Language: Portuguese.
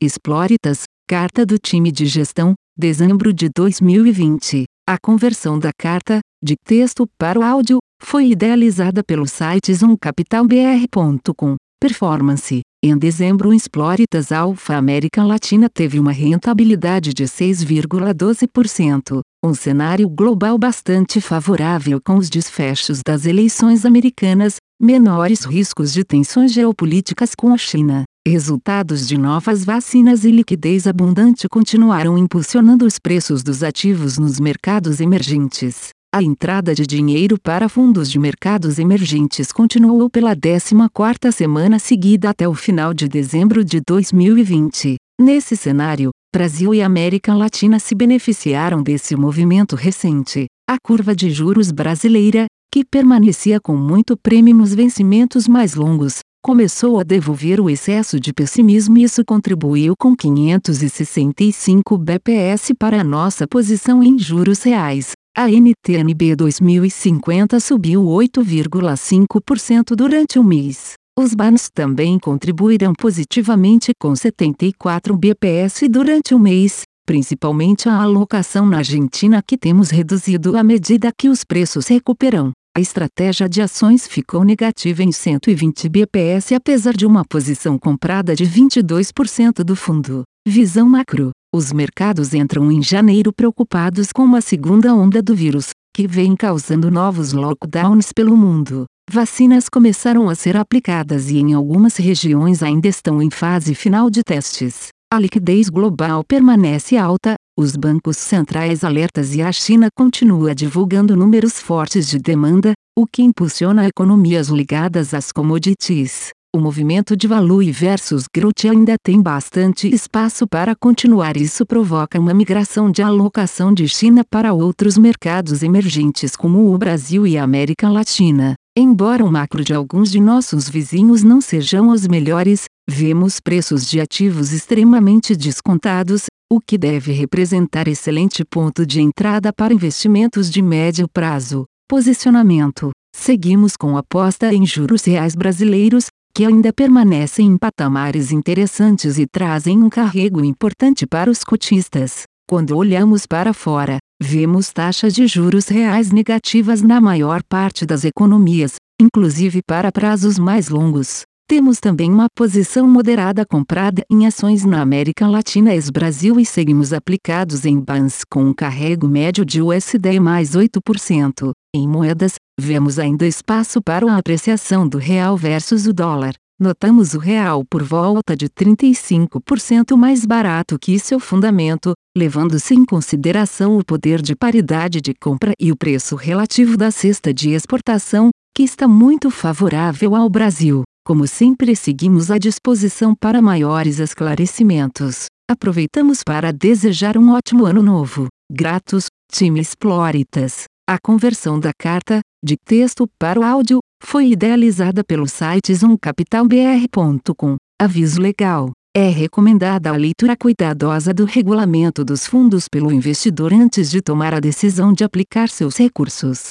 Explóritas, Carta do Time de Gestão, dezembro de 2020. A conversão da carta, de texto para o áudio, foi idealizada pelo site zoomcapitalbr.com. Performance. Em dezembro, Exploritas Alpha América Latina teve uma rentabilidade de 6,12%, um cenário global bastante favorável com os desfechos das eleições americanas, menores riscos de tensões geopolíticas com a China, resultados de novas vacinas e liquidez abundante continuaram impulsionando os preços dos ativos nos mercados emergentes. A entrada de dinheiro para fundos de mercados emergentes continuou pela 14ª semana seguida até o final de dezembro de 2020. Nesse cenário, Brasil e América Latina se beneficiaram desse movimento recente. A curva de juros brasileira, que permanecia com muito prêmio nos vencimentos mais longos, começou a devolver o excesso de pessimismo e isso contribuiu com 565 bps para a nossa posição em juros reais. A NTNB 2050 subiu 8,5% durante o mês. Os BANs também contribuíram positivamente com 74 bps durante o mês, principalmente a alocação na Argentina que temos reduzido à medida que os preços recuperam. A estratégia de ações ficou negativa em 120 bps apesar de uma posição comprada de 22% do fundo. Visão macro. Os mercados entram em janeiro preocupados com uma segunda onda do vírus, que vem causando novos lockdowns pelo mundo. Vacinas começaram a ser aplicadas e em algumas regiões ainda estão em fase final de testes. A liquidez global permanece alta, os bancos centrais alertas e a China continua divulgando números fortes de demanda, o que impulsiona economias ligadas às commodities. O movimento de Value versus Growth ainda tem bastante espaço para continuar. Isso provoca uma migração de alocação de China para outros mercados emergentes como o Brasil e a América Latina. Embora o macro de alguns de nossos vizinhos não sejam os melhores, vemos preços de ativos extremamente descontados, o que deve representar excelente ponto de entrada para investimentos de médio prazo. Posicionamento: Seguimos com aposta em juros reais brasileiros, que ainda permanecem em patamares interessantes e trazem um carrego importante para os cotistas. Quando olhamos para fora, vemos taxas de juros reais negativas na maior parte das economias, inclusive para prazos mais longos. Temos também uma posição moderada comprada em ações na América Latina e Brasil e seguimos aplicados em BANs com um carrego médio de USD mais 8%. Em moedas, vemos ainda espaço para a apreciação do real versus o dólar. Notamos o real por volta de 35% mais barato que seu fundamento, levando-se em consideração o poder de paridade de compra e o preço relativo da cesta de exportação, que está muito favorável ao Brasil. Como sempre, seguimos à disposição para maiores esclarecimentos. Aproveitamos para desejar um ótimo ano novo. Gratos, time Exploritas. A conversão da carta, de texto para o áudio, foi idealizada pelo site zoomcapitalbr.com. Aviso legal. É recomendada a leitura cuidadosa do regulamento dos fundos pelo investidor antes de tomar a decisão de aplicar seus recursos.